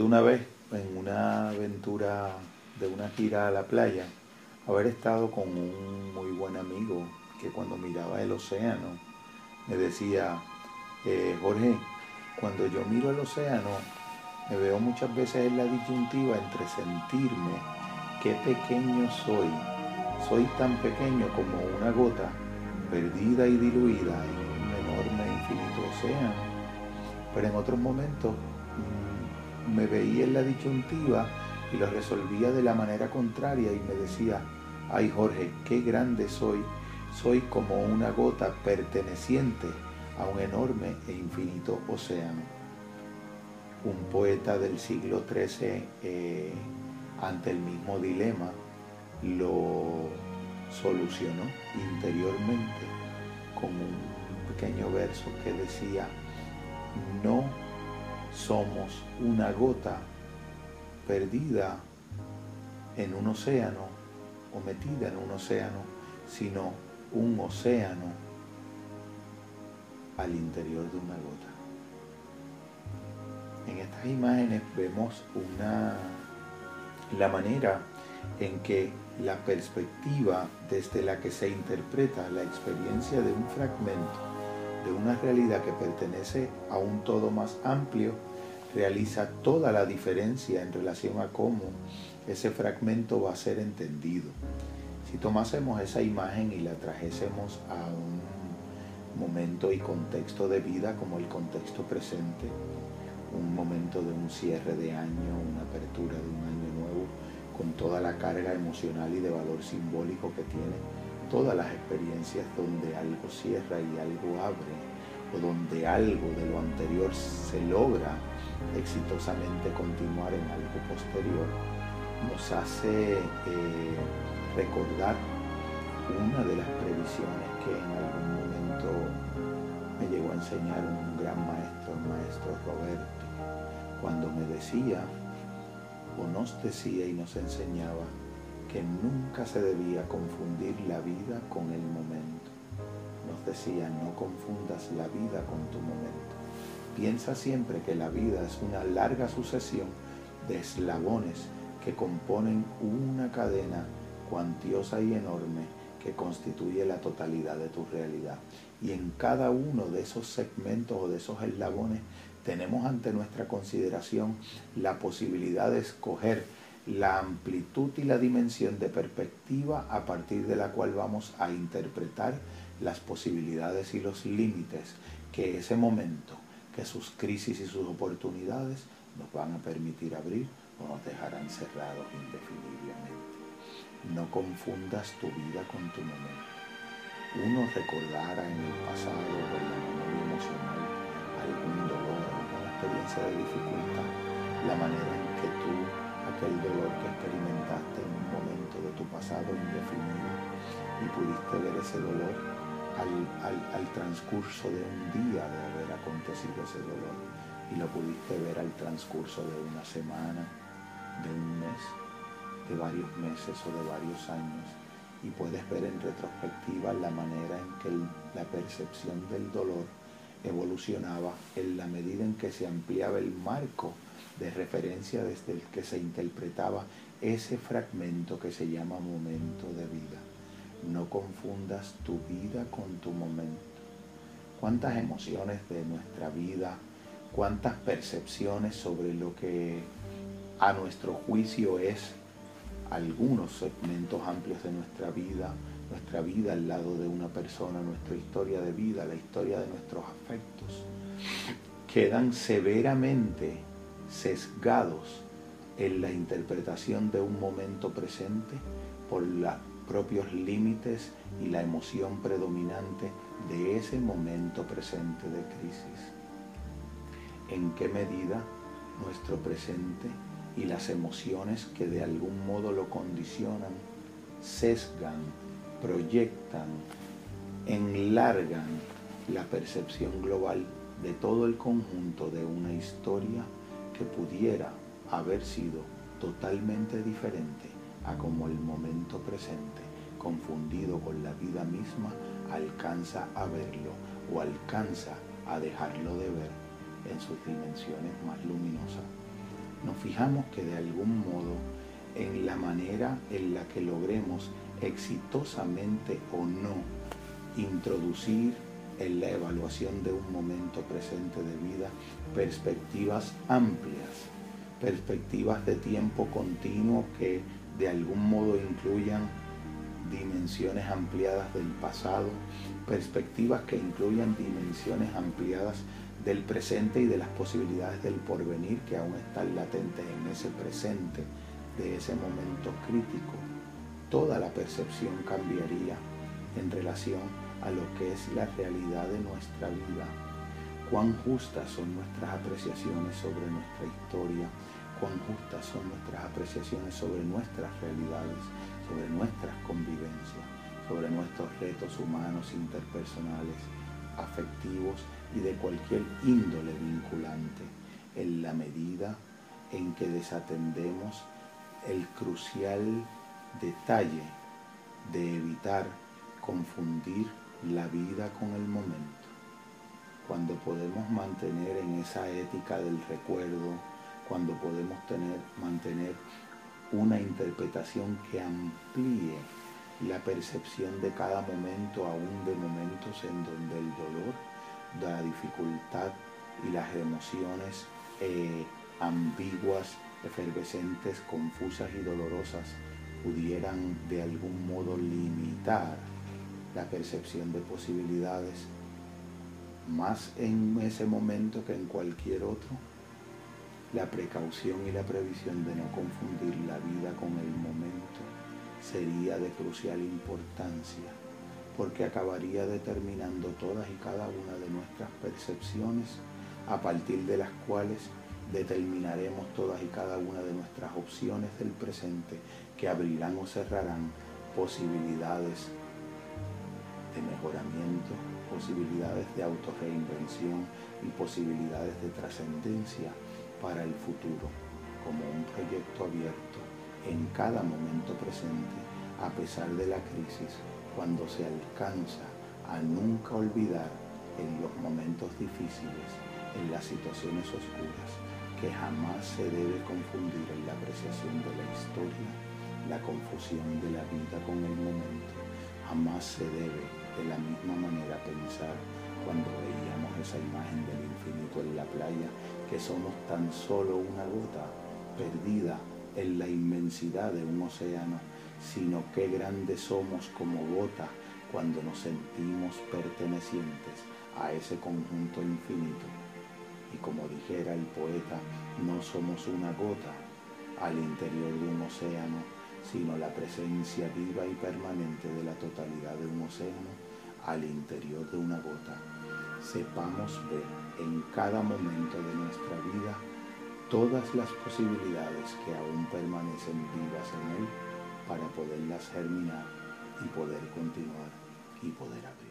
Recuerdo una vez en una aventura de una gira a la playa, haber estado con un muy buen amigo que cuando miraba el océano me decía, eh, Jorge, cuando yo miro el océano, me veo muchas veces en la disyuntiva entre sentirme qué pequeño soy. Soy tan pequeño como una gota perdida y diluida en un enorme infinito océano. Pero en otros momentos mm, me veía en la disyuntiva y lo resolvía de la manera contraria y me decía, ay Jorge, qué grande soy. Soy como una gota perteneciente a un enorme e infinito océano un poeta del siglo XIII, eh, ante el mismo dilema, lo solucionó interiormente con un pequeño verso que decía, no somos una gota perdida en un océano o metida en un océano, sino un océano al interior de una gota. En estas imágenes vemos una, la manera en que la perspectiva desde la que se interpreta la experiencia de un fragmento de una realidad que pertenece a un todo más amplio realiza toda la diferencia en relación a cómo ese fragmento va a ser entendido. Si tomásemos esa imagen y la trajésemos a un momento y contexto de vida como el contexto presente, un momento de un cierre de año, una apertura de un año nuevo, con toda la carga emocional y de valor simbólico que tiene, todas las experiencias donde algo cierra y algo abre, o donde algo de lo anterior se logra exitosamente continuar en algo posterior, nos hace eh, recordar una de las previsiones que en algún momento me llegó a enseñar un gran maestro, el maestro Roberto. Cuando me decía o nos decía y nos enseñaba que nunca se debía confundir la vida con el momento. Nos decía, no confundas la vida con tu momento. Piensa siempre que la vida es una larga sucesión de eslabones que componen una cadena cuantiosa y enorme que constituye la totalidad de tu realidad. Y en cada uno de esos segmentos o de esos eslabones tenemos ante nuestra consideración la posibilidad de escoger la amplitud y la dimensión de perspectiva a partir de la cual vamos a interpretar las posibilidades y los límites que ese momento, que sus crisis y sus oportunidades nos van a permitir abrir o nos dejarán cerrados indefiniblemente. No confundas tu vida con tu momento. Uno recordará en el pasado o en la memoria emocional algún dolor experiencia de dificultad, la manera en que tú, aquel dolor que experimentaste en un momento de tu pasado indefinido, y pudiste ver ese dolor al, transcurso de un día de haber acontecido ese dolor, y lo pudiste ver al transcurso de una semana, de un mes, de varios meses o de varios años, y puedes ver en retrospectiva la manera en que la percepción del dolor evolucionaba en la medida en que se ampliaba el marco de referencia desde el que se interpretaba ese fragmento que se llama momento de vida. No confundas tu vida con tu momento. Cuántas emociones de nuestra vida, cuántas percepciones sobre lo que a nuestro juicio es algunos segmentos amplios de nuestra vida, nuestra vida al lado de una persona, nuestra historia de vida, la historia de nuestros afectos, quedan severamente sesgados en la interpretación de un momento presente por los propios límites y la emoción predominante de ese momento presente de crisis. ¿En qué medida nuestro presente y las emociones que de algún modo lo condicionan sesgan proyectan, enlargan la percepción global de todo el conjunto de una historia pudiera haber sido totalmente diferente a como el momento presente, confundido con la vida misma, alcanza a verlo o alcanza a dejarlo de ver en sus dimensiones más luminosas. nos fijamos que de algún modo en la manera en la que logremos exitosamente o no introducir en la evaluación de un momento presente de vida perspectivas amplias, perspectivas de tiempo continuo que de algún modo incluyan dimensiones ampliadas del pasado, perspectivas que incluyan dimensiones ampliadas del presente y de las posibilidades del porvenir que aún están latentes en ese presente de ese momento crítico, toda la percepción cambiaría en relación a lo que es la realidad de nuestra vida. Cuán justas son nuestras apreciaciones sobre nuestra historia, cuán justas son nuestras apreciaciones sobre nuestras realidades, sobre nuestras convivencias, sobre nuestros retos humanos, interpersonales, afectivos y de cualquier índole vinculante, en la medida en que desatendemos el crucial detalle de evitar confundir la vida con el momento. Cuando podemos mantener en esa ética del recuerdo, cuando podemos tener, mantener una interpretación que amplíe la percepción de cada momento, aún de momentos en donde el dolor, la dificultad y las emociones eh, ambiguas, efervescentes, confusas y dolorosas pudieran de algún modo limitar la percepción de posibilidades más en ese momento que en cualquier otro, la precaución y la previsión de no confundir la vida con el momento sería de crucial importancia, porque acabaría determinando todas y cada una de nuestras percepciones, a partir de las cuales determinaremos todas y cada una de nuestras opciones del presente que abrirán o cerrarán posibilidades mejoramiento, posibilidades de autorreinvención y posibilidades de trascendencia para el futuro, como un proyecto abierto en cada momento presente, a pesar de la crisis, cuando se alcanza a nunca olvidar en los momentos difíciles, en las situaciones oscuras, que jamás se debe confundir en la apreciación de la historia, la confusión de la vida con el momento. Jamás se debe de la misma manera pensar cuando veíamos esa imagen del infinito en la playa, que somos tan solo una gota perdida en la inmensidad de un océano, sino qué grandes somos como gota cuando nos sentimos pertenecientes a ese conjunto infinito. Y como dijera el poeta, no somos una gota al interior de un océano, sino la presencia viva y permanente de la totalidad de un océano al interior de una gota. Sepamos ver en cada momento de nuestra vida todas las posibilidades que aún permanecen vivas en él para poderlas germinar y poder continuar y poder abrir.